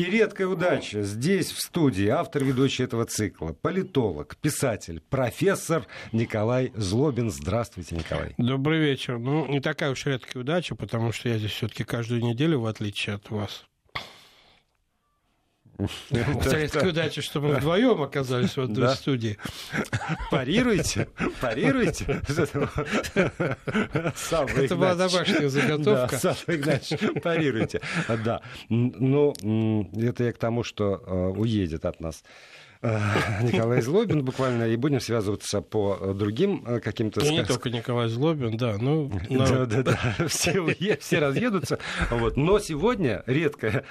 И редкая удача. Здесь, в студии, автор ведущий этого цикла, политолог, писатель, профессор Николай Злобин. Здравствуйте, Николай. Добрый вечер. Ну, не такая уж редкая удача, потому что я здесь все-таки каждую неделю, в отличие от вас. Редкая удача, что мы вдвоем оказались в одной студии. Парируйте, парируйте. Это была домашняя заготовка. Саша Игнатьевич, парируйте. Да. Ну, это я к тому, что э, уедет от нас Николай Злобин буквально, и будем связываться по э, другим э, каким-то... Ну, не только Николай Злобин, да. Ну, да, да, да. Все, разъедутся. Вот. Но сегодня редкое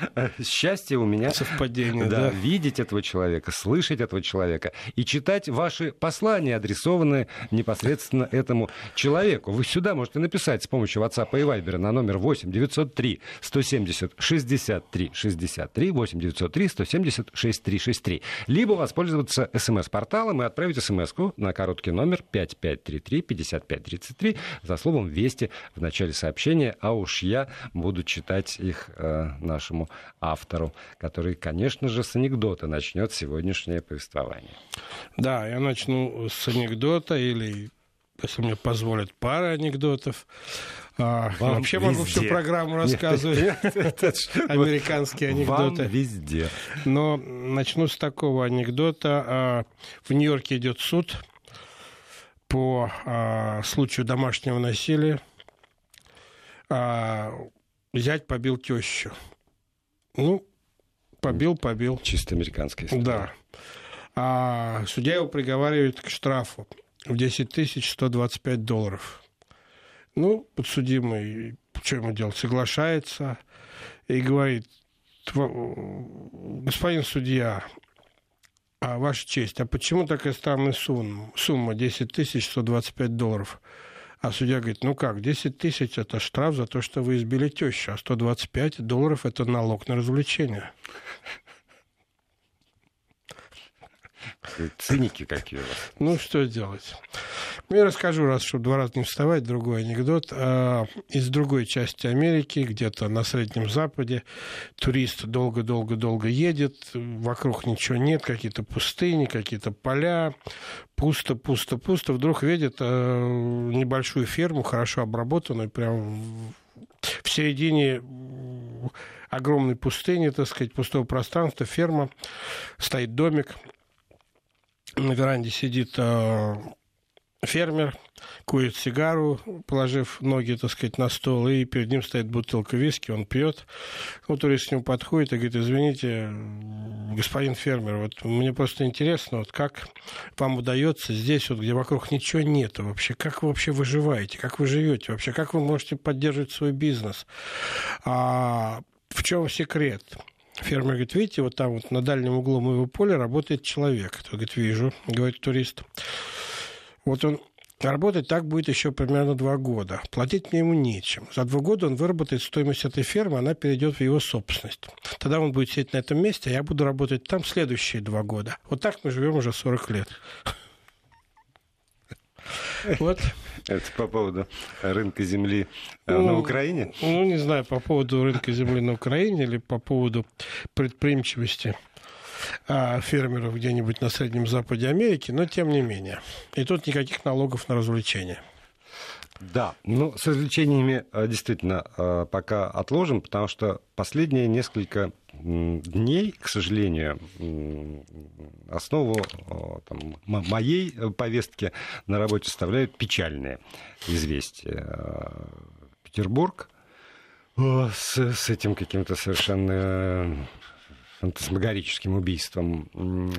счастье у меня... Совпадение, да. Видеть этого человека, слышать этого человека и читать ваши послания, адресованные непосредственно этому человеку. Вы сюда можете написать с помощью WhatsApp и Viber на номер 8 903 170 63 63 8 903 170 63 63. Либо воспользоваться смс-порталом и отправить смс на короткий номер 5533 5533 за словом «Вести» в начале сообщения, а уж я буду читать их э, нашему автору, который, конечно же, с анекдота начнет сегодняшнее повествование. Да, я начну с анекдота или, если мне позволят, пары анекдотов. А, Вам вообще везде. могу всю программу рассказывать. Американские анекдоты. Вам везде. Но начну с такого анекдота. А, в Нью-Йорке идет суд по а, случаю домашнего насилия. Зять побил тещу. Ну, побил, побил. Чисто американская история. Да. А судья его приговаривает к штрафу в 10 125 долларов. Ну, подсудимый, что ему делать, соглашается и говорит, господин судья, а ваша честь, а почему такая странная сумма, сумма 10 тысяч 125 долларов? А судья говорит, ну как, 10 тысяч – это штраф за то, что вы избили тещу, а 125 долларов – это налог на развлечение. Циники какие у вас. Ну, что делать? Ну, я расскажу, раз, чтобы два раза не вставать, другой анекдот. А, из другой части Америки, где-то на Среднем Западе, турист долго-долго-долго едет, вокруг ничего нет, какие-то пустыни, какие-то поля, пусто, пусто, пусто. Вдруг видит а, небольшую ферму, хорошо обработанную, прям в середине огромной пустыни, так сказать, пустого пространства, ферма, стоит домик, на веранде сидит э, фермер, курит сигару, положив ноги, так сказать, на стол, и перед ним стоит бутылка виски, он пьет. Вот турист к нему подходит и говорит, извините, господин фермер, вот мне просто интересно, вот как вам удается здесь, вот где вокруг ничего нету вообще, как вы вообще выживаете, как вы живете вообще, как вы можете поддерживать свой бизнес, а в чем секрет? Фермер говорит, видите, вот там вот на дальнем углу моего поля работает человек. Тот говорит, вижу, говорит турист. Вот он Работать так будет еще примерно два года. Платить мне ему нечем. За два года он выработает стоимость этой фермы, она перейдет в его собственность. Тогда он будет сидеть на этом месте, а я буду работать там следующие два года. Вот так мы живем уже 40 лет. Вот. Это по поводу рынка земли э, ну, на Украине? Ну, не знаю, по поводу рынка земли на Украине или по поводу предприимчивости а, фермеров где-нибудь на Среднем Западе Америки, но тем не менее. И тут никаких налогов на развлечения. Да, ну, с развлечениями э, действительно э, пока отложим, потому что последние несколько дней, к сожалению, основу там, моей повестки на работе составляют печальные известия. Петербург с, с этим каким-то совершенно фантасмагорическим убийством.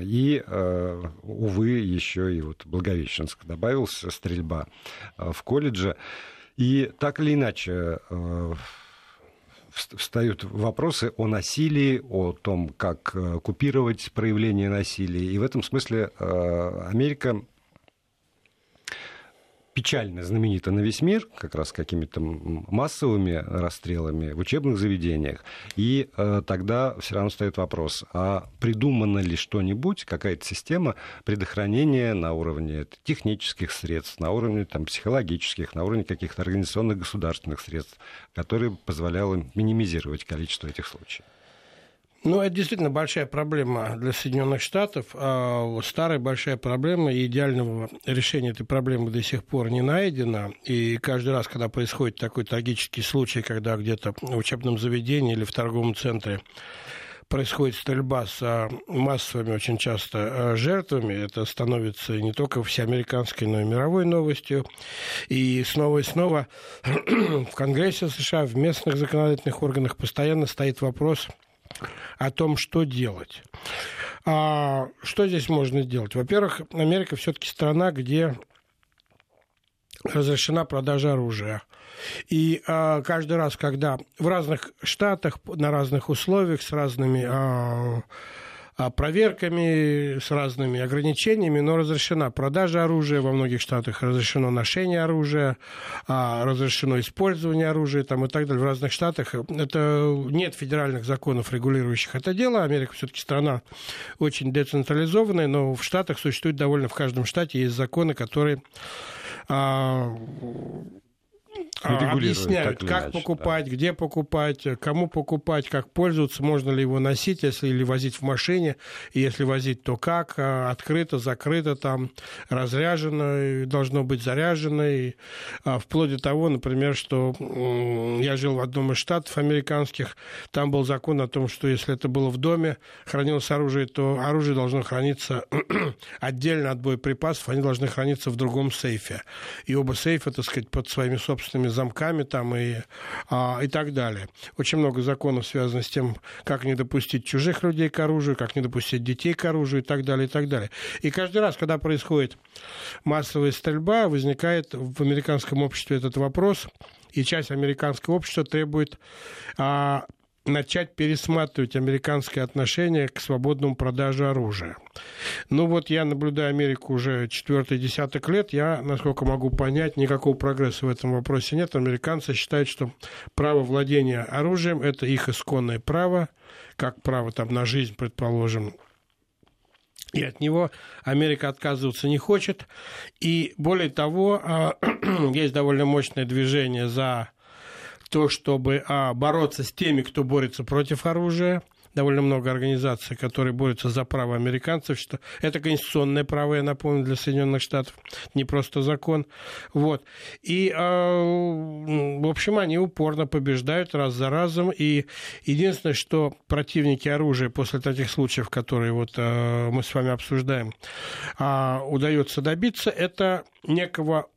И, э, увы, еще и вот Благовещенск добавился, стрельба э, в колледже. И так или иначе э, встают вопросы о насилии, о том, как купировать проявление насилия. И в этом смысле Америка печально знаменита на весь мир, как раз какими-то массовыми расстрелами в учебных заведениях. И э, тогда все равно стоит вопрос, а придумано ли что-нибудь, какая-то система предохранения на уровне технических средств, на уровне там, психологических, на уровне каких-то организационных государственных средств, которые позволяла минимизировать количество этих случаев? Ну, это действительно большая проблема для Соединенных Штатов. А старая большая проблема, и идеального решения этой проблемы до сих пор не найдено. И каждый раз, когда происходит такой трагический случай, когда где-то в учебном заведении или в торговом центре происходит стрельба с а, массовыми очень часто а, жертвами. Это становится не только всеамериканской, но и мировой новостью. И снова и снова в Конгрессе США, в местных законодательных органах постоянно стоит вопрос о том, что делать. А что здесь можно сделать? Во-первых, Америка все-таки страна, где разрешена продажа оружия. И а, каждый раз, когда в разных штатах, на разных условиях, с разными а, проверками, с разными ограничениями, но разрешена продажа оружия, во многих штатах разрешено ношение оружия, а, разрешено использование оружия там, и так далее. В разных штатах это нет федеральных законов, регулирующих это дело. Америка все-таки страна очень децентрализованная, но в штатах существует довольно в каждом штате есть законы, которые а, а, объясняют, как иначе, покупать, да. где покупать, кому покупать, как пользоваться, можно ли его носить, если или возить в машине, и если возить, то как, а, открыто, закрыто, там, разряжено, должно быть заряжено, и, а, вплоть до того, например, что я жил в одном из штатов американских, там был закон о том, что если это было в доме, хранилось оружие, то оружие должно храниться отдельно от боеприпасов, они должны храниться в другом сейфе. И оба сейфа, так сказать, под своими собственными замками там и, а, и так далее. Очень много законов связано с тем, как не допустить чужих людей к оружию, как не допустить детей к оружию и так далее, и так далее. И каждый раз, когда происходит массовая стрельба, возникает в американском обществе этот вопрос, и часть американского общества требует а, начать пересматривать американское отношение к свободному продаже оружия. Ну вот я наблюдаю Америку уже четвертый десяток лет, я, насколько могу понять, никакого прогресса в этом вопросе нет. Американцы считают, что право владения оружием – это их исконное право, как право там на жизнь, предположим, и от него Америка отказываться не хочет. И более того, а, есть довольно мощное движение за то, чтобы а, бороться с теми, кто борется против оружия. Довольно много организаций, которые борются за право американцев, что это конституционное право, я напомню, для Соединенных Штатов, не просто закон. Вот. И, а, в общем, они упорно побеждают раз за разом. И единственное, что противники оружия после таких случаев, которые вот а, мы с вами обсуждаем, а, удается добиться, это некого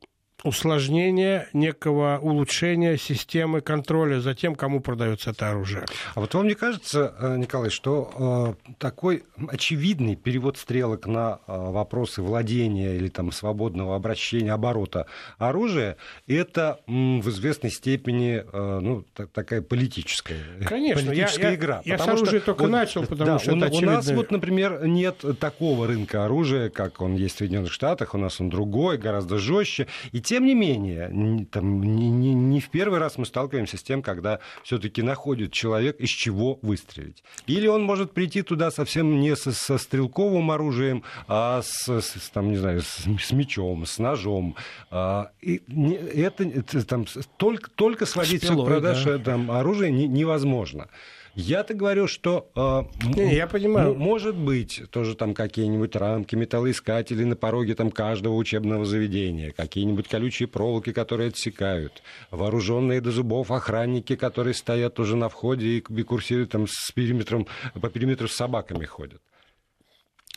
усложнения, некого улучшения системы контроля за тем, кому продается это оружие. А вот вам не кажется, э, Николай, что э, такой очевидный перевод стрелок на э, вопросы владения или там свободного обращения, оборота оружия, это м, в известной степени э, ну, так, такая политическая, Конечно, политическая я, игра. Я, я с оружия что, только вот, начал, потому да, что у, это очевидно. У нас вот, например, нет такого рынка оружия, как он есть в Соединенных Штатах, у нас он другой, гораздо жестче, и те тем не менее, там, не, не, не в первый раз мы сталкиваемся с тем, когда все-таки находит человек, из чего выстрелить. Или он может прийти туда совсем не со, со стрелковым оружием, а с, с, там, не знаю, с, с мечом, с ножом. А, и не, это, это там, только, только сводить к продаже да. там, оружия не, невозможно. Я-то говорю, что э, не, я понимаю. может быть тоже там какие-нибудь рамки, металлоискатели на пороге там каждого учебного заведения, какие-нибудь колючие проволоки, которые отсекают, вооруженные до зубов охранники, которые стоят уже на входе и курсируют там с периметром, по периметру с собаками ходят.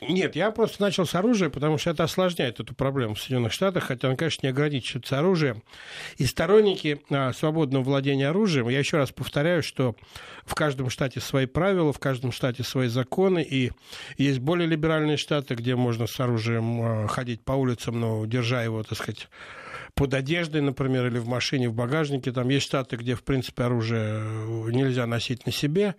Нет, я просто начал с оружия, потому что это осложняет эту проблему в Соединенных Штатах, хотя он, конечно, не ограничивается оружием. И сторонники а, свободного владения оружием, я еще раз повторяю, что в каждом штате свои правила, в каждом штате свои законы, и есть более либеральные штаты, где можно с оружием а, ходить по улицам, но держа его, так сказать, под одеждой, например, или в машине, в багажнике. Там есть штаты, где, в принципе, оружие э, нельзя носить на себе.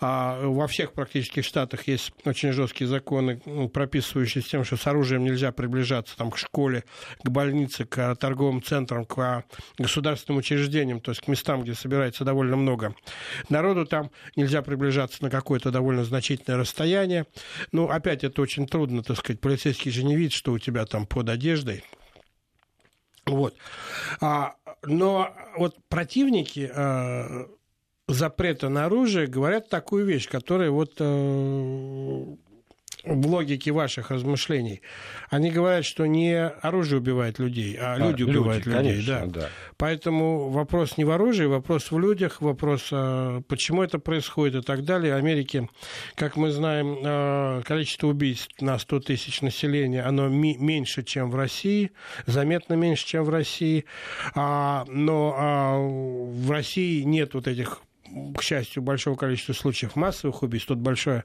А во всех практически штатах есть очень жесткие законы, ну, прописывающие с тем, что с оружием нельзя приближаться там, к школе, к больнице, к торговым центрам, к государственным учреждениям, то есть к местам, где собирается довольно много народу. Там нельзя приближаться на какое-то довольно значительное расстояние. Ну, опять это очень трудно, так сказать, полицейский же не видит, что у тебя там под одеждой. Вот. А, но вот противники а, запрета на оружие говорят такую вещь, которая вот э, в логике ваших размышлений. Они говорят, что не оружие убивает людей, а, а люди убивают люди, людей. Конечно, да. Да. Поэтому вопрос не в оружии, вопрос в людях, вопрос, а, почему это происходит и так далее. В Америке, как мы знаем, а, количество убийств на 100 тысяч населения, оно меньше, чем в России, заметно меньше, чем в России. Но в России нет вот этих к счастью, большого количества случаев массовых убийств. Тут большое,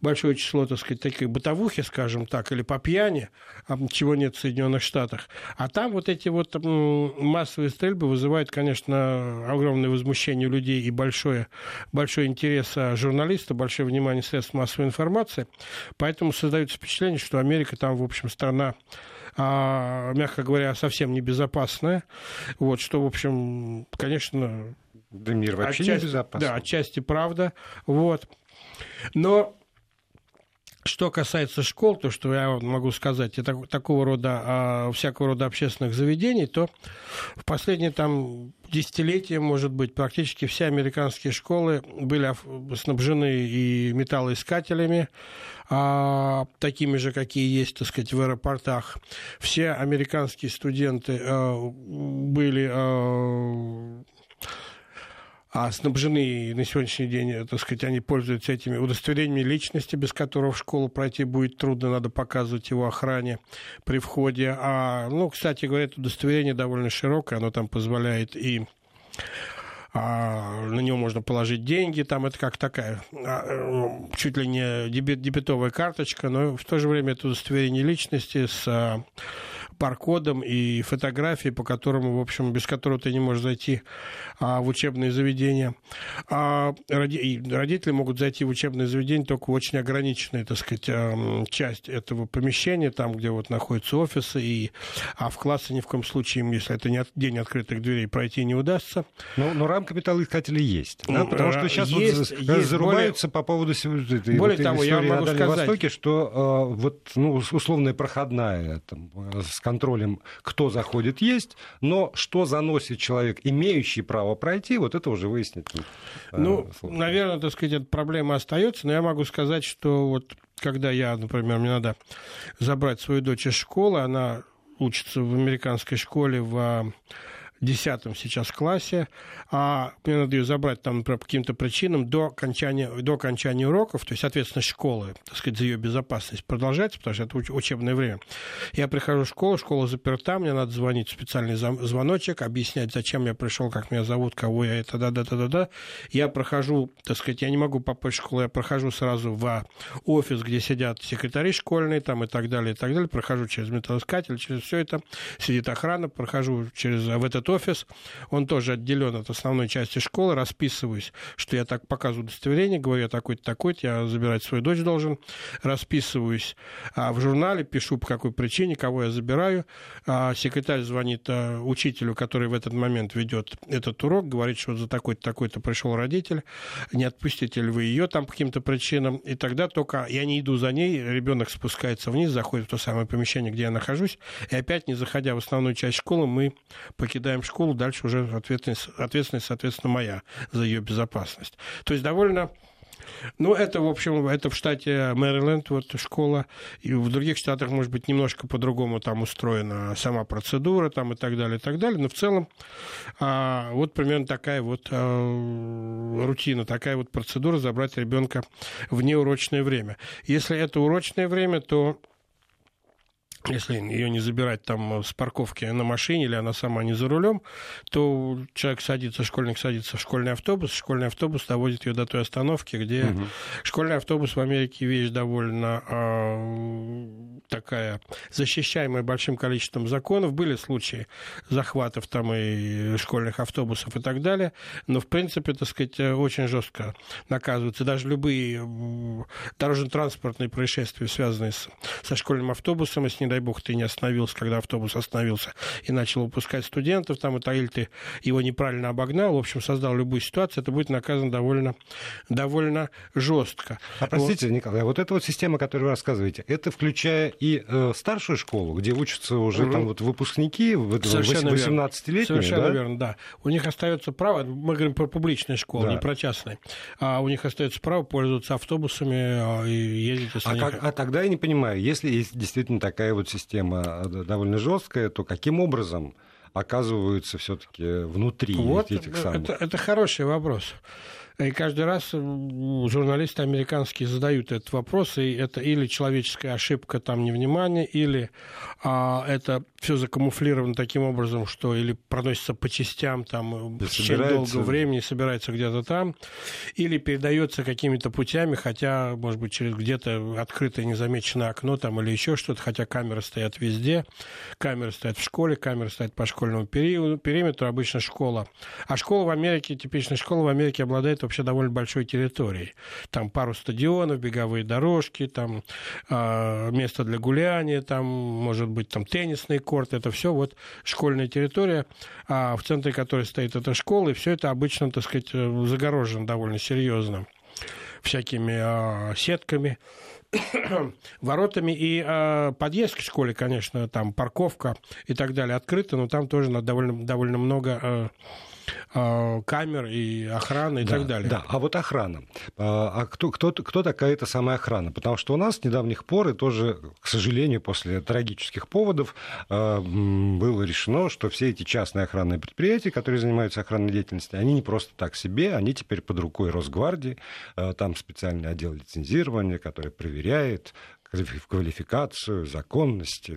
большое число, так сказать, таких бытовухи, скажем так, или по пьяни, а, чего нет в Соединенных Штатах. А там вот эти вот массовые стрельбы вызывают, конечно, огромное возмущение людей и большое, большой интерес журналиста, большое внимание средств массовой информации. Поэтому создается впечатление, что Америка там, в общем, страна а, мягко говоря, совсем небезопасная. Вот, что, в общем, конечно, да мир вообще отчасти, небезопасен. Да, отчасти правда. Вот. Но что касается школ, то, что я могу сказать, и так, такого рода, а, всякого рода общественных заведений, то в последние там десятилетия, может быть, практически все американские школы были снабжены и металлоискателями, а, такими же, какие есть, так сказать, в аэропортах. Все американские студенты а, были а, снабжены на сегодняшний день, так сказать, они пользуются этими удостоверениями личности, без которого в школу пройти будет трудно, надо показывать его охране при входе. А, ну, кстати говоря, это удостоверение довольно широкое, оно там позволяет и а, на него можно положить деньги, там это как такая а, э, чуть ли не дебет, дебетовая карточка, но в то же время это удостоверение личности с а, паркодом и фотографией, по которому, в общем, без которого ты не можешь зайти а, в учебные заведения. А роди... родители могут зайти в учебное заведение только в очень ограниченную, так сказать, а, часть этого помещения, там, где вот находятся офисы, и... а в классы ни в коем случае им, если это не день открытых дверей, пройти не удастся. Но, но рамка металлоискателей есть, да? Ну, потому что сейчас есть, вот есть зарубаются более... по поводу этой более вот, того, я могу сказать... Востоке, что э, вот ну, условная проходная там, с контролем, кто заходит, есть, но что заносит человек, имеющий право пройти, вот это уже выяснить. Э, ну, сложно. наверное, так сказать, эта проблема остается, но я могу сказать, что вот когда я, например, мне надо забрать свою дочь из школы, она учится в американской школе в десятом сейчас классе, а мне надо ее забрать там, по каким-то причинам до окончания, до окончания уроков, то есть, соответственно, школы, так сказать, за ее безопасность продолжается, потому что это учебное время. Я прихожу в школу, школа заперта, мне надо звонить в специальный звоночек, объяснять, зачем я пришел, как меня зовут, кого я, это, да-да-да-да-да. Я прохожу, так сказать, я не могу попасть в школу, я прохожу сразу в офис, где сидят секретари школьные там и так далее, и так далее, прохожу через металлоискатель, через все это, сидит охрана, прохожу через в этот офис, он тоже отделен от основной части школы, расписываюсь, что я так показываю удостоверение, говорю, я такой-то, такой-то, я забирать свою дочь должен, расписываюсь а, в журнале, пишу по какой причине, кого я забираю, а, секретарь звонит а, учителю, который в этот момент ведет этот урок, говорит, что за такой-то, такой-то пришел родитель, не отпустите ли вы ее там по каким-то причинам, и тогда только я не иду за ней, ребенок спускается вниз, заходит в то самое помещение, где я нахожусь, и опять, не заходя в основную часть школы, мы покидаем школу, дальше уже ответственность, ответственность соответственно, моя за ее безопасность. То есть довольно ну, это, в общем, это в штате Мэриленд, вот школа. И в других штатах, может быть, немножко по-другому там устроена сама процедура там и так далее, и так далее. Но в целом а, вот примерно такая вот а, рутина, такая вот процедура забрать ребенка в неурочное время. Если это урочное время, то если ее не забирать там с парковки на машине или она сама не за рулем, то человек садится, школьник садится в школьный автобус, школьный автобус доводит ее до той остановки, где угу. школьный автобус в Америке вещь довольно э, такая защищаемая большим количеством законов. Были случаи захватов там и школьных автобусов и так далее, но в принципе, так сказать, очень жестко наказываются. Даже любые дорожно-транспортные происшествия, связанные с, со школьным автобусом, если, не дай бог, ты не остановился, когда автобус остановился и начал выпускать студентов, там, это, или ты его неправильно обогнал, в общем, создал любую ситуацию, это будет наказано довольно, довольно жестко. А простите, вот. Николай, вот эта вот система, которую вы рассказываете, это включая и э, старшую школу, где учатся уже угу. там вот выпускники, 18-летние, Совершенно да? верно, да. У них остается право, мы говорим про публичные школы, да. не про частные, а у них остается право пользоваться автобусами а, и ездить. А, как, а тогда я не понимаю, если есть действительно такая вот система э, довольно жесткая, то каким образом оказываются все-таки внутри вот этих самых? Это, это хороший вопрос. И каждый раз журналисты американские задают этот вопрос, и это или человеческая ошибка, там невнимание, или а, это все закамуфлировано таким образом, что или проносится по частям там в течение долгого времени, собирается где-то там, или передается какими-то путями, хотя, может быть, через где-то открытое незамеченное окно там или еще что-то, хотя камеры стоят везде, камеры стоят в школе, камеры стоят по школьному периметру, обычно школа. А школа в Америке, типичная школа в Америке обладает вообще довольно большой территорией. Там пару стадионов, беговые дорожки, там э, место для гуляния, там, может быть, там теннисный корт. Это все вот школьная территория, а в центре которой стоит эта школа, и все это обычно, так сказать, загорожено довольно серьезно всякими э, сетками воротами и э, подъезд к школе, конечно, там парковка и так далее открыта, но там тоже довольно, довольно много э, камер и охраны и да, так далее. Да, а вот охрана. А, а кто, кто, кто такая эта самая охрана? Потому что у нас с недавних пор, и тоже, к сожалению, после трагических поводов, а, было решено, что все эти частные охранные предприятия, которые занимаются охранной деятельностью, они не просто так себе, они теперь под рукой Росгвардии, там специальный отдел лицензирования, который проверяет, в квалификацию, законность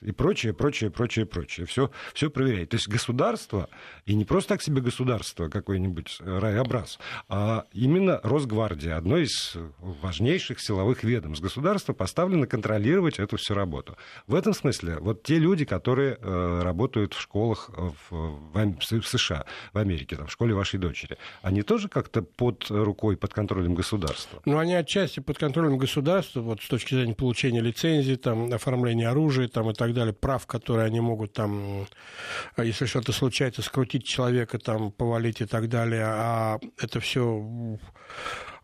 и прочее, прочее, прочее, прочее. Все, все проверяет. То есть государство, и не просто так себе государство, какой-нибудь райобраз, а именно Росгвардия, одно из важнейших силовых ведомств государства, поставлено контролировать эту всю работу. В этом смысле вот те люди, которые э, работают в школах в, в, в США, в Америке, там, в школе вашей дочери, они тоже как-то под рукой, под контролем государства? Ну, они отчасти под контролем государства, вот с точки зрения получения лицензии, там, оформления оружия там, и так далее, прав, которые они могут, там, если что-то случается, скрутить человека, там, повалить и так далее. А это все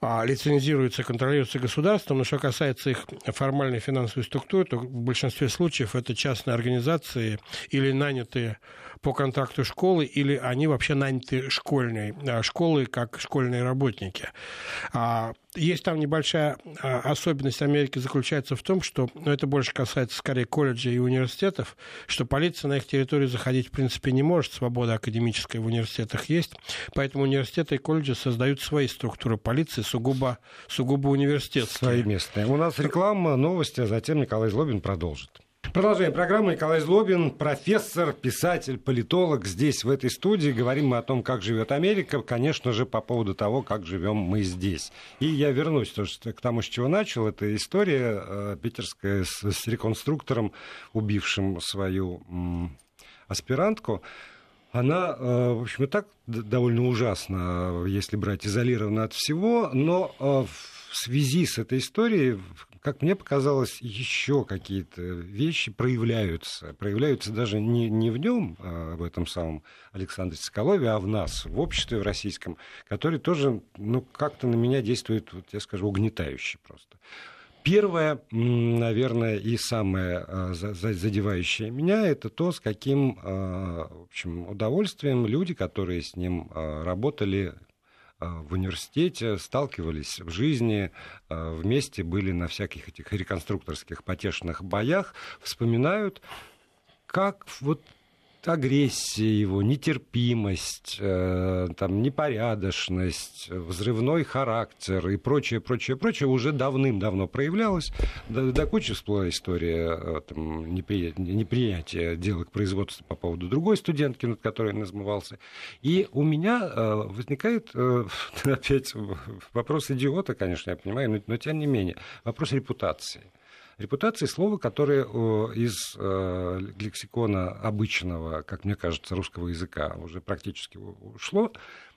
а, лицензируется, контролируется государством, но что касается их формальной финансовой структуры, то в большинстве случаев это частные организации или нанятые по контракту школы, или они вообще наняты школьной, а, школы как школьные работники. А, есть там небольшая а, особенность Америки заключается в том, что ну, это больше касается скорее колледжей и университетов, что полиция на их территорию заходить в принципе не может, свобода академическая в университетах есть, поэтому университеты и колледжи создают свои структуры полиции, сугубо, сугубо университетские. Свои местные. У нас реклама, новости, а затем Николай Злобин продолжит. Продолжаем программу. Николай Злобин, профессор, писатель, политолог. Здесь, в этой студии, говорим мы о том, как живет Америка, конечно же, по поводу того, как живем мы здесь. И я вернусь тоже к тому, с чего начал. Это история э, питерская с, с реконструктором, убившим свою м, аспирантку. Она, э, в общем, и так довольно ужасна, если брать изолированно от всего, но э, в связи с этой историей как мне показалось, еще какие-то вещи проявляются. Проявляются даже не, не в нем, а в этом самом Александре Соколове, а в нас, в обществе в российском, который тоже, ну, как-то на меня действует, вот я скажу, угнетающе просто. Первое, наверное, и самое а, задевающее меня, это то, с каким а, в общем, удовольствием люди, которые с ним а, работали, в университете, сталкивались в жизни, а, вместе были на всяких этих реконструкторских потешных боях, вспоминают, как вот агрессия его, нетерпимость, э, там, непорядочность, взрывной характер и прочее, прочее, прочее уже давным-давно проявлялось. До, до кучи всплыла история э, там, непри... неприятия дела к производству по поводу другой студентки, над которой назмывался. И у меня э, возникает э, опять вопрос идиота, конечно, я понимаю, но, но тем не менее, вопрос репутации. Репутация слово, которое из э, лексикона обычного, как мне кажется, русского языка уже практически ушло,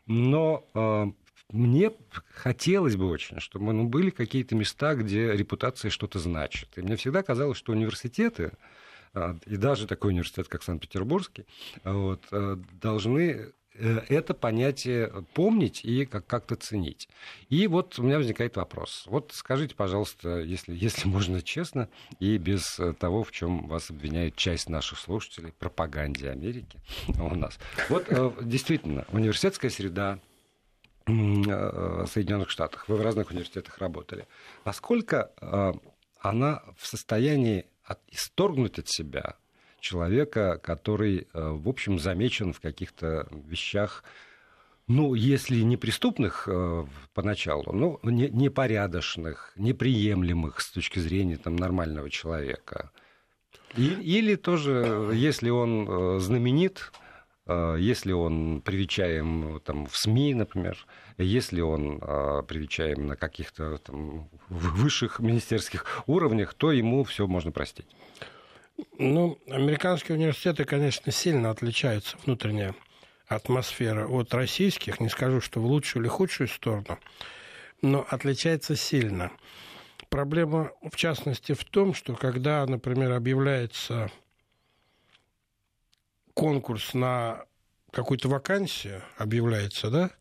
но э, мне хотелось бы очень, чтобы ну, были какие-то места, где репутация что-то значит. И мне всегда казалось, что университеты, и даже такой университет, как Санкт-Петербургский, вот, э, должны э, это понятие помнить и как-то ценить. И вот у меня возникает вопрос. Вот скажите, пожалуйста, если, если можно честно, и без того, в чем вас обвиняет часть наших слушателей, пропаганде Америки у нас. Вот э, действительно, университетская среда, Э, Соединенных Штатах, вы в разных университетах работали. Насколько э, она в состоянии исторгнуть от себя человека, который, э, в общем, замечен в каких-то вещах, ну, если не преступных поначалу, но непорядочных, неприемлемых с точки зрения там, нормального человека. Или тоже, если он знаменит, Э, если он привечаем там, в СМИ, например, если он э, привечаем на каких-то высших министерских уровнях, то ему все можно простить. Ну, американские университеты, конечно, сильно отличаются внутренняя атмосфера от российских. Не скажу, что в лучшую или худшую сторону, но отличается сильно. Проблема, в частности, в том, что когда, например, объявляется конкурс на какую-то вакансию объявляется, да,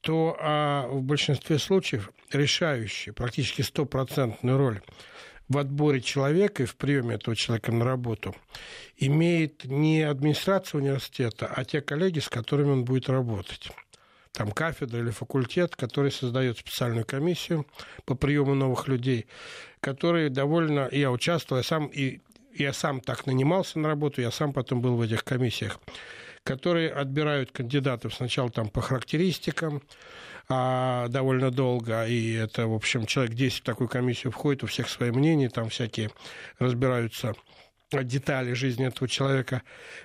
то а в большинстве случаев решающая, практически стопроцентную роль в отборе человека и в приеме этого человека на работу имеет не администрация университета, а те коллеги, с которыми он будет работать. Там кафедра или факультет, который создает специальную комиссию по приему новых людей, которые довольно... Я участвовал, я сам и я сам так нанимался на работу, я сам потом был в этих комиссиях, которые отбирают кандидатов сначала там по характеристикам, а, довольно долго, и это, в общем, человек 10 в такую комиссию входит, у всех свои мнения, там всякие разбираются детали жизни этого человека.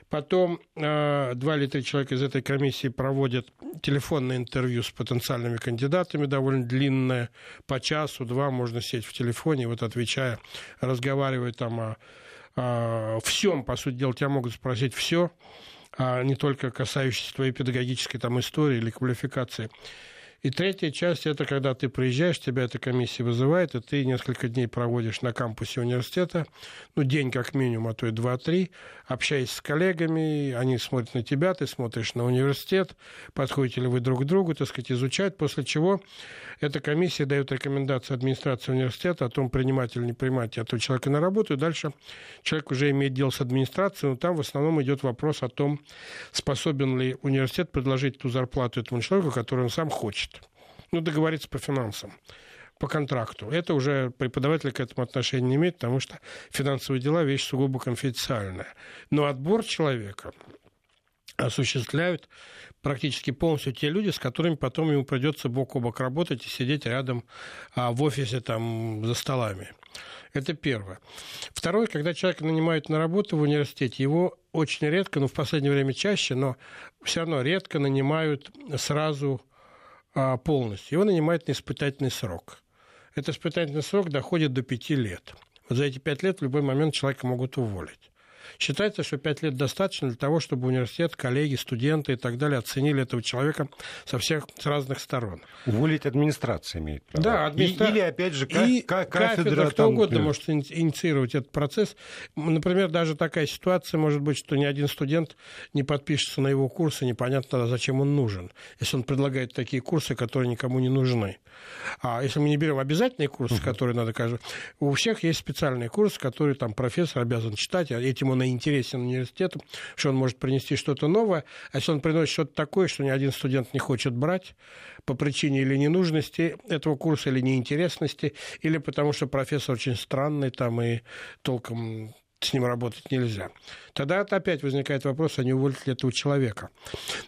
Потом э, два или три человека из этой комиссии проводят телефонное интервью с потенциальными кандидатами, довольно длинное, по часу, два можно сидеть в телефоне, вот отвечая, разговаривая там о а, всем, по сути дела, тебя могут спросить все, не только касающиеся твоей педагогической там, истории или квалификации. И третья часть – это когда ты приезжаешь, тебя эта комиссия вызывает, и ты несколько дней проводишь на кампусе университета, ну, день как минимум, а то и два-три, общаясь с коллегами, они смотрят на тебя, ты смотришь на университет, подходите ли вы друг к другу, так сказать, изучают, после чего эта комиссия дает рекомендации администрации университета о том, принимать или не принимать этого человека на работу, и дальше человек уже имеет дело с администрацией, но там в основном идет вопрос о том, способен ли университет предложить ту зарплату этому человеку, которую он сам хочет ну, договориться по финансам по контракту. Это уже преподаватель к этому отношения не имеет, потому что финансовые дела – вещь сугубо конфиденциальная. Но отбор человека осуществляют практически полностью те люди, с которыми потом ему придется бок о бок работать и сидеть рядом а, в офисе там за столами. Это первое. Второе, когда человека нанимают на работу в университете, его очень редко, ну в последнее время чаще, но все равно редко нанимают сразу полностью. Его нанимают на испытательный срок. Этот испытательный срок доходит до пяти лет. Вот за эти пять лет в любой момент человека могут уволить. Считается, что пять лет достаточно для того, чтобы университет, коллеги, студенты и так далее оценили этого человека со всех с разных сторон. Уволить администрация имеет право. Да, администра... и, или, опять же, ка- и ка- кафедра. кафедра кто там... угодно может инициировать этот процесс. Например, даже такая ситуация может быть, что ни один студент не подпишется на его курсы, непонятно, зачем он нужен, если он предлагает такие курсы, которые никому не нужны. А если мы не берем обязательные курсы, uh-huh. которые надо каждый... У всех есть специальные курсы, которые там профессор обязан читать, а этим он и интересен университету, что он может принести что-то новое, а если он приносит что-то такое, что ни один студент не хочет брать по причине или ненужности этого курса, или неинтересности, или потому что профессор очень странный там и толком с ним работать нельзя. Тогда опять возникает вопрос, а не уволить ли этого человека.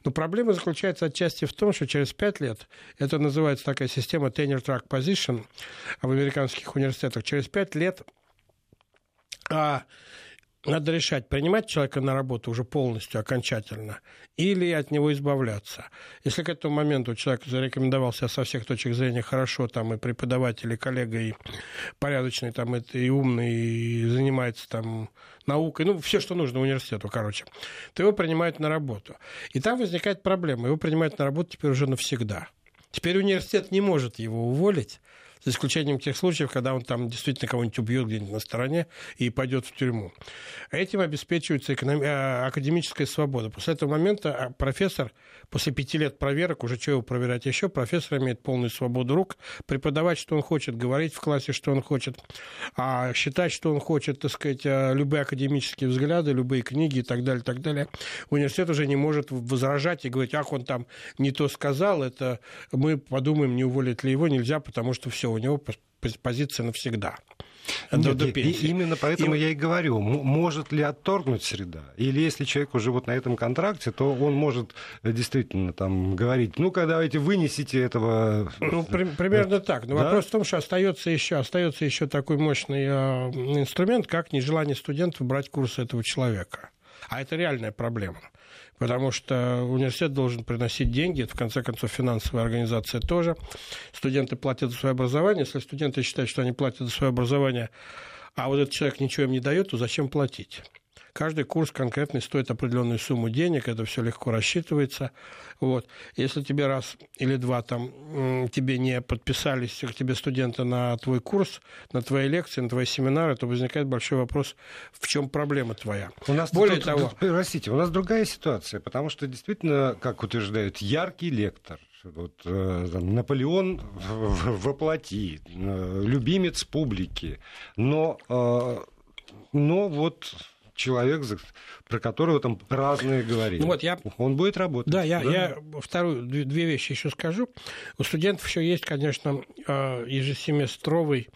Но проблема заключается отчасти в том, что через пять лет, это называется такая система tenure track position в американских университетах, через пять лет а надо решать, принимать человека на работу уже полностью, окончательно, или от него избавляться. Если к этому моменту человек зарекомендовал себя со всех точек зрения хорошо, там и преподаватель, и коллега, и порядочный, там, и умный, и занимается там наукой, ну, все, что нужно университету, короче, то его принимают на работу. И там возникает проблема. Его принимают на работу теперь уже навсегда. Теперь университет не может его уволить, за исключением тех случаев, когда он там действительно кого-нибудь убьет где-нибудь на стороне и пойдет в тюрьму. Этим обеспечивается эконом... Э, академическая свобода. После этого момента а, профессор, после пяти лет проверок, уже чего его проверять еще, профессор имеет полную свободу рук, преподавать, что он хочет, говорить в классе, что он хочет, а считать, что он хочет, так сказать, э, любые академические взгляды, любые книги и так далее, так далее. Университет уже не может возражать и говорить, ах, он там не то сказал, это мы подумаем, не уволить ли его, нельзя, потому что все, у него позиция навсегда. Нет, до, и, именно поэтому и... я и говорю, может ли отторгнуть среда? Или если человек уже вот на этом контракте, то он может действительно там говорить, ну-ка давайте вынесите этого. Ну, при, примерно это, так. Но да? вопрос в том, что остается еще, остается еще такой мощный э, инструмент, как нежелание студентов брать курс этого человека. А это реальная проблема потому что университет должен приносить деньги, это, в конце концов, финансовая организация тоже. Студенты платят за свое образование. Если студенты считают, что они платят за свое образование, а вот этот человек ничего им не дает, то зачем платить? Каждый курс конкретный стоит определенную сумму денег, это все легко рассчитывается. Вот. Если тебе раз или два там тебе не подписались к тебе студенты на твой курс, на твои лекции, на твои семинары, то возникает большой вопрос, в чем проблема твоя. У нас Более тут, того... Тут, простите, у нас другая ситуация, потому что действительно, как утверждают, яркий лектор, вот, э, Наполеон воплоти, э, любимец публики, но, э, но вот человек, про которого там разные говорили. Ну, вот я... Он будет работать. Да, я, да? я вторую, две вещи еще скажу. У студентов еще есть, конечно, э, ежесеместровый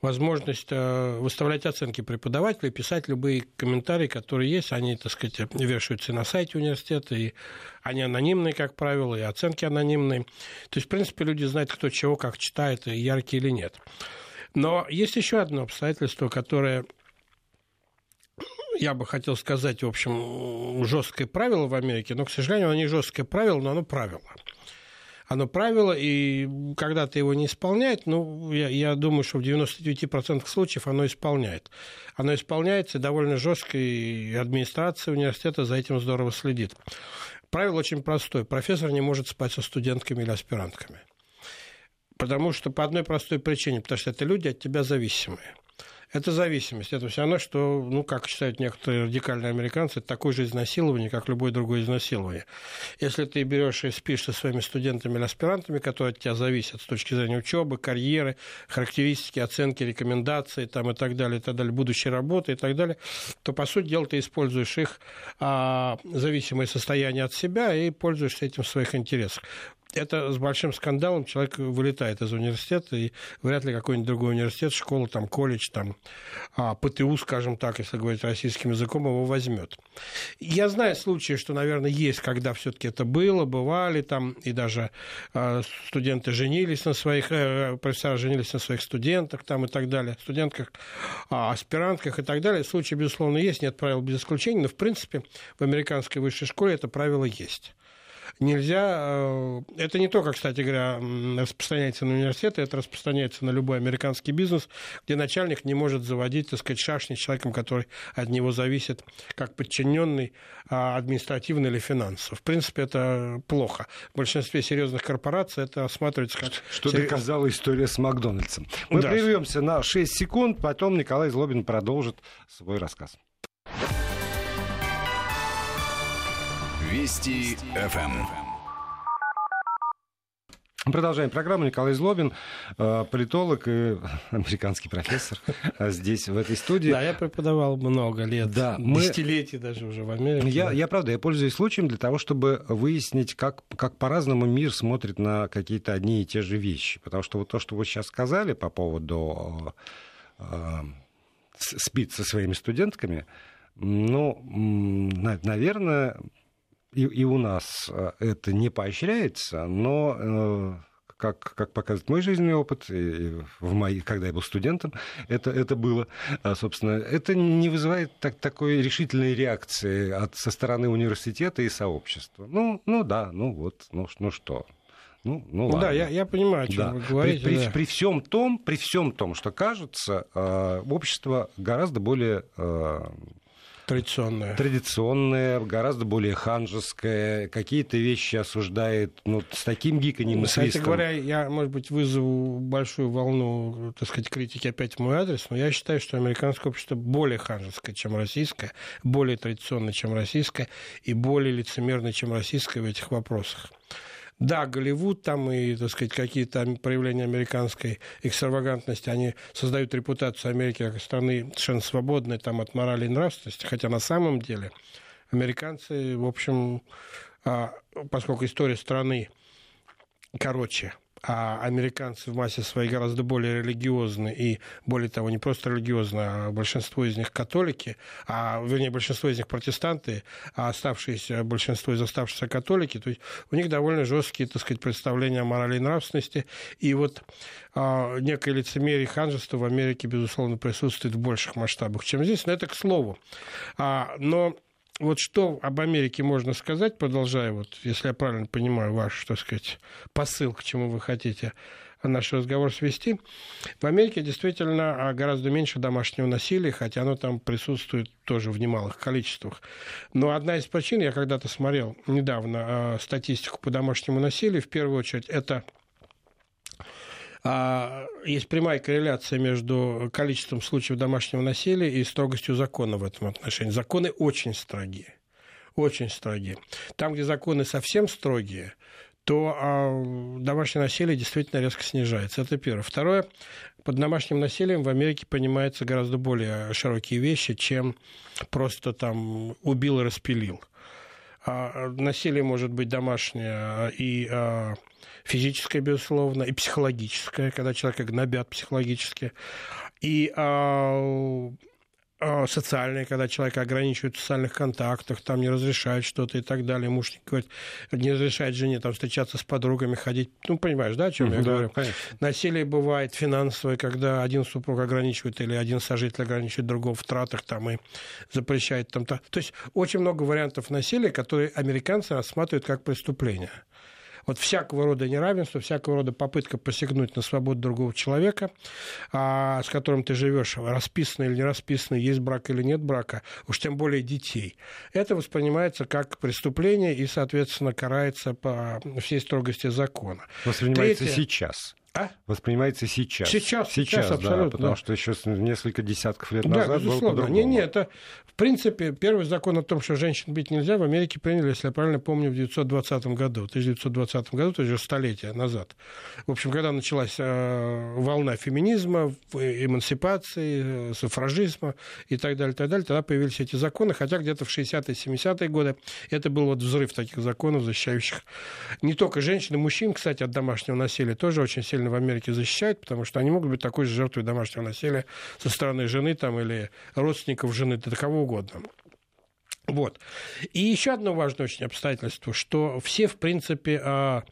возможность э, выставлять оценки преподавателей, писать любые комментарии, которые есть. Они, так сказать, вешаются на сайте университета, и они анонимные, как правило, и оценки анонимные. То есть, в принципе, люди знают, кто чего, как читает, яркий или нет. Но есть еще одно обстоятельство, которое я бы хотел сказать, в общем, жесткое правило в Америке, но, к сожалению, оно не жесткое правило, но оно правило. Оно правило, и когда ты его не исполняет, ну, я, я думаю, что в 99% случаев оно исполняет. Оно исполняется довольно жестко, и администрация университета за этим здорово следит. Правило очень простое. Профессор не может спать со студентками или аспирантками. Потому что по одной простой причине, потому что это люди от тебя зависимые. Это зависимость. Это все равно, что, ну, как считают некоторые радикальные американцы, это такое же изнасилование, как любое другое изнасилование. Если ты берешь и спишь со своими студентами или аспирантами, которые от тебя зависят с точки зрения учебы, карьеры, характеристики, оценки, рекомендации там, и так далее, и так далее, будущей работы и так далее, то, по сути дела, ты используешь их а, зависимое состояние от себя и пользуешься этим в своих интересах это с большим скандалом человек вылетает из университета, и вряд ли какой-нибудь другой университет, школа, там, колледж, там, а, ПТУ, скажем так, если говорить российским языком, его возьмет. Я знаю случаи, что, наверное, есть, когда все-таки это было, бывали там, и даже э, студенты женились на своих, э, профессора женились на своих студентах там и так далее, студентках, э, аспирантках и так далее. Случаи, безусловно, есть, нет правил без исключений, но, в принципе, в американской высшей школе это правило есть нельзя... Э, это не только, кстати говоря, распространяется на университеты, это распространяется на любой американский бизнес, где начальник не может заводить, так сказать, шашни с человеком, который от него зависит, как подчиненный а, административно или финансово. В принципе, это плохо. В большинстве серьезных корпораций это осматривается как... Что серьез... доказала история с Макдональдсом. Мы да. прервемся на 6 секунд, потом Николай Злобин продолжит свой рассказ. Вести ФМ. Продолжаем программу. Николай Злобин, э, политолог и американский профессор э, здесь, в этой студии. Да, я преподавал много лет, да, мы... десятилетий даже уже в Америке. Я, да. я, правда, я пользуюсь случаем для того, чтобы выяснить, как, как по-разному мир смотрит на какие-то одни и те же вещи. Потому что вот то, что вы сейчас сказали по поводу э, э спит со своими студентками, ну, наверное, и, и у нас э, это не поощряется, но э, как, как показывает мой жизненный опыт, и в мои, когда я был студентом, это, это было, а, собственно, это не вызывает так, такой решительной реакции от, со стороны университета и сообщества. Ну, ну да, ну вот, ну, ну что. Ну, ну, ладно. Да, я, я понимаю, о чем да. вы говорите. При, да. при, при всем том, при всем том, что кажется, э, общество гораздо более Традиционная. Традиционная, гораздо более ханжеская. Какие-то вещи осуждает ну, с таким гиканьем и Кстати свистом. говоря, я, может быть, вызову большую волну, так сказать, критики опять в мой адрес, но я считаю, что американское общество более ханжеское, чем российское, более традиционное, чем российское, и более лицемерное, чем российское в этих вопросах. Да, Голливуд там и, так сказать, какие-то проявления американской экстравагантности, они создают репутацию Америки как страны совершенно свободной там, от морали и нравственности, хотя на самом деле американцы, в общем, а, поскольку история страны короче, а американцы в массе своей гораздо более религиозны и, более того, не просто религиозны, а большинство из них католики, а, вернее, большинство из них протестанты, а оставшиеся, большинство из оставшихся католики, то есть у них довольно жесткие, так сказать, представления о морали и нравственности, и вот а, некое лицемерие и в Америке, безусловно, присутствует в больших масштабах, чем здесь, но это к слову. А, но вот что об Америке можно сказать, продолжая, вот, если я правильно понимаю ваш, так сказать, посыл, к чему вы хотите наш разговор свести. В Америке действительно а, гораздо меньше домашнего насилия, хотя оно там присутствует тоже в немалых количествах. Но одна из причин, я когда-то смотрел недавно а, статистику по домашнему насилию, в первую очередь это а, есть прямая корреляция между количеством случаев домашнего насилия и строгостью закона в этом отношении. Законы очень строгие. Очень строгие. Там, где законы совсем строгие, то а, домашнее насилие действительно резко снижается. Это первое. Второе. Под домашним насилием в Америке понимаются гораздо более широкие вещи, чем просто там убил и распилил. А, насилие может быть домашнее и а, физическое, безусловно, и психологическое, когда человека гнобят психологически, и а, а, социальные, когда человека ограничивают в социальных контактах, там не разрешают что-то и так далее. Муж говорит, не разрешает жене там встречаться с подругами, ходить. Ну, понимаешь, да, о чем mm-hmm, я да, говорю? Конечно. Насилие бывает финансовое, когда один супруг ограничивает или один сожитель ограничивает другого в тратах там и запрещает там. То есть очень много вариантов насилия, которые американцы рассматривают как преступление вот всякого рода неравенство, всякого рода попытка посягнуть на свободу другого человека, а, с которым ты живешь, расписано или не расписано, есть брак или нет брака, уж тем более детей. Это воспринимается как преступление и, соответственно, карается по всей строгости закона. Воспринимается Третье... сейчас а? воспринимается сейчас. Сейчас, сейчас, сейчас абсолютно. Да, потому да. что еще несколько десятков лет назад да, было. Не, не, это, в принципе, первый закон о том, что женщин бить нельзя, в Америке приняли, если я правильно помню, в 1920 году. В 1920 году, то есть уже столетие назад. В общем, когда началась э, волна феминизма, эмансипации, э, суфражизма и так далее, так далее, тогда появились эти законы, хотя где-то в 60-е, 70-е годы это был вот взрыв таких законов, защищающих не только женщин, и мужчин, кстати, от домашнего насилия, тоже очень сильно сильно в Америке защищают, потому что они могут быть такой же жертвой домашнего насилия со стороны жены там, или родственников жены, да кого угодно. Вот. И еще одно важное очень обстоятельство, что все, в принципе, а,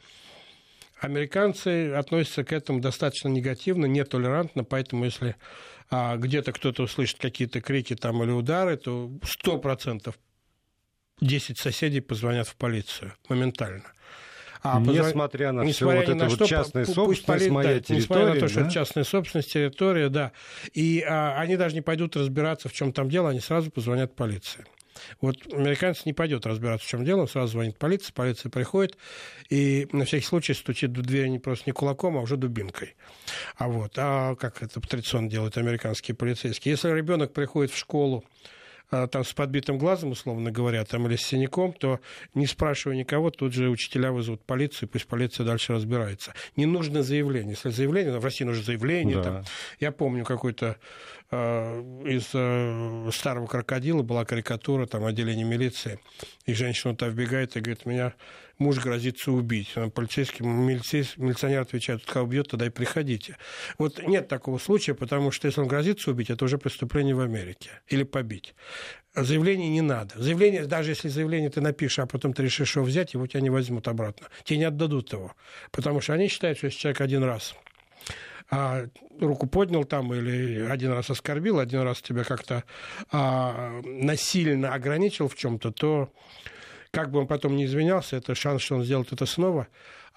американцы относятся к этому достаточно негативно, нетолерантно, поэтому если а, где-то кто-то услышит какие-то крики там или удары, то сто процентов 10 соседей позвонят в полицию моментально. А, несмотря на все вот это вот что, частная собственность, полит, моя да, территория. Несмотря на то, да? что это частная собственность, территория, да. И а, они даже не пойдут разбираться, в чем там дело, они сразу позвонят полиции. Вот американец не пойдет разбираться, в чем дело, он сразу звонит полиции, полиция приходит и на всякий случай стучит в дверь не просто не кулаком, а уже дубинкой. А вот, а как это традиционно делают американские полицейские. Если ребенок приходит в школу, там с подбитым глазом, условно говоря, там или с синяком, то не спрашивая никого, тут же учителя вызовут полицию, пусть полиция дальше разбирается. Не нужно заявление. Если заявление, в России нужно заявление. Да. Там, я помню какой-то э, из э, старого крокодила была карикатура, там отделение милиции, и женщина туда вбегает и говорит, меня муж грозится убить. Полицейский, милиционер отвечает, кого убьет, тогда и приходите. Вот нет такого случая, потому что если он грозится убить, это уже преступление в Америке. Или побить. Заявление не надо. Заявление, даже если заявление ты напишешь, а потом ты решишь его взять, его тебя не возьмут обратно. Тебе не отдадут его. Потому что они считают, что если человек один раз а, руку поднял там или один раз оскорбил, один раз тебя как-то а, насильно ограничил в чем-то, то как бы он потом не извинялся, это шанс, что он сделает это снова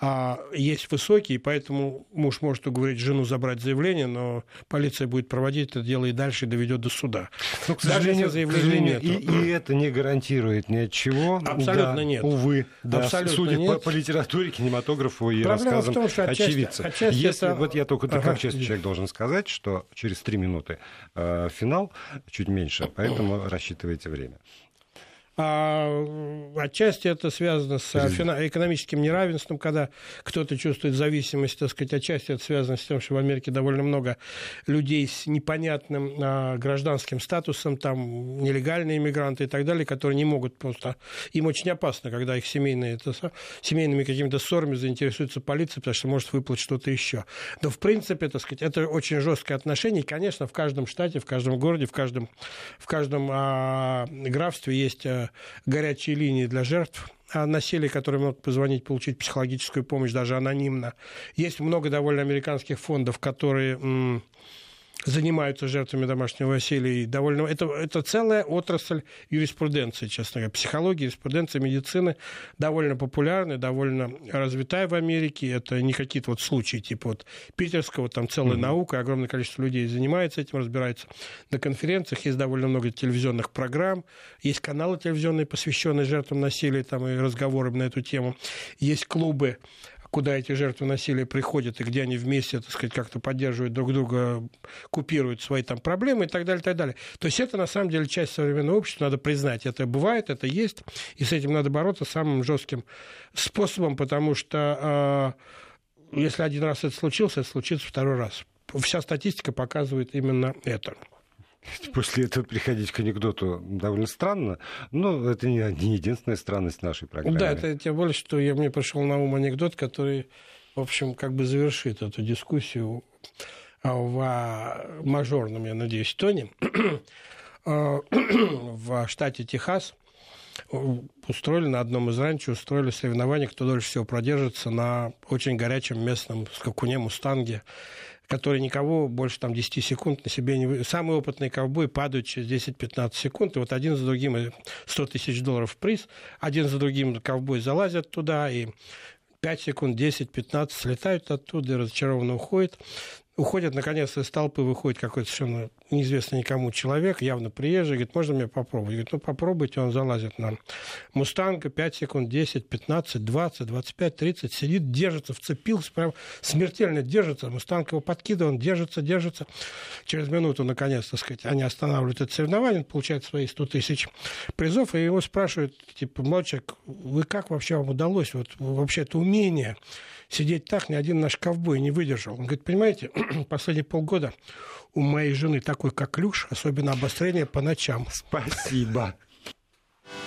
а есть высокий, поэтому муж может уговорить жену забрать заявление, но полиция будет проводить это дело и дальше доведет до суда. Но, к сожалению, Даже к сожалению и, и это не гарантирует ни от чего. Абсолютно да, нет. Увы, да, Абсолютно судя нет. По, по литературе, кинематографу и Проблема рассказам в том, что отчасти, очевидцев. Отчасти Если, это... Вот я только ага. как честный человек должен сказать, что через три минуты э, финал, чуть меньше, поэтому рассчитывайте время. А отчасти это связано с экономическим неравенством, когда кто-то чувствует зависимость, так сказать, отчасти это связано с тем, что в Америке довольно много людей с непонятным а, гражданским статусом, там нелегальные иммигранты и так далее, которые не могут просто... Им очень опасно, когда их семейные, это, семейными какими-то ссорами заинтересуется полиция, потому что может выплатить что-то еще. Но, в принципе, так сказать, это очень жесткое отношение. И, конечно, в каждом штате, в каждом городе, в каждом, в каждом а, графстве есть а, горячие линии для жертв насилия, которые могут позвонить, получить психологическую помощь даже анонимно. Есть много довольно американских фондов, которые занимаются жертвами домашнего насилия. довольно... это, это целая отрасль юриспруденции, честно говоря. Психология, юриспруденция, медицины довольно популярны, довольно развитая в Америке. Это не какие-то вот случаи типа вот питерского, там целая mm-hmm. наука, огромное количество людей занимается этим, разбирается на конференциях. Есть довольно много телевизионных программ, есть каналы телевизионные, посвященные жертвам насилия, там и разговоры на эту тему. Есть клубы куда эти жертвы насилия приходят и где они вместе, так сказать, как-то поддерживают друг друга, купируют свои там проблемы и так далее, и так далее. То есть это на самом деле часть современного общества, надо признать, это бывает, это есть, и с этим надо бороться самым жестким способом, потому что э, если один раз это случилось, это случится второй раз. Вся статистика показывает именно это. После этого приходить к анекдоту довольно странно, но это не, не единственная странность нашей программы. Да, это тем более, что я, мне пришел на ум анекдот, который, в общем, как бы завершит эту дискуссию в мажорном, я надеюсь, тоне. в штате Техас устроили на одном из ранчо, устроили соревнования, кто дольше всего продержится на очень горячем местном скакуне «Мустанге» который никого больше там, 10 секунд на себе не... Самый опытный ковбой падает через 10-15 секунд, и вот один за другим 100 тысяч долларов приз, один за другим ковбой залазят туда, и 5 секунд, 10, 15 слетают оттуда и разочарованно уходят уходят, наконец, из толпы выходит какой-то совершенно неизвестный никому человек, явно приезжий, говорит, можно мне попробовать? Говорит, ну попробуйте, он залазит на Мустанга, 5 секунд, 10, 15, 20, 25, 30, сидит, держится, вцепился, прям смертельно держится, Мустанг его подкидывает, он держится, держится. Через минуту, наконец, так сказать, они останавливают это соревнование, он получает свои 100 тысяч призов, и его спрашивают, типа, мальчик, вы как вообще вам удалось, вот вообще это умение сидеть так, ни один наш ковбой не выдержал. Он говорит, понимаете, последние полгода у моей жены такой коклюш, особенно обострение по ночам. Спасибо.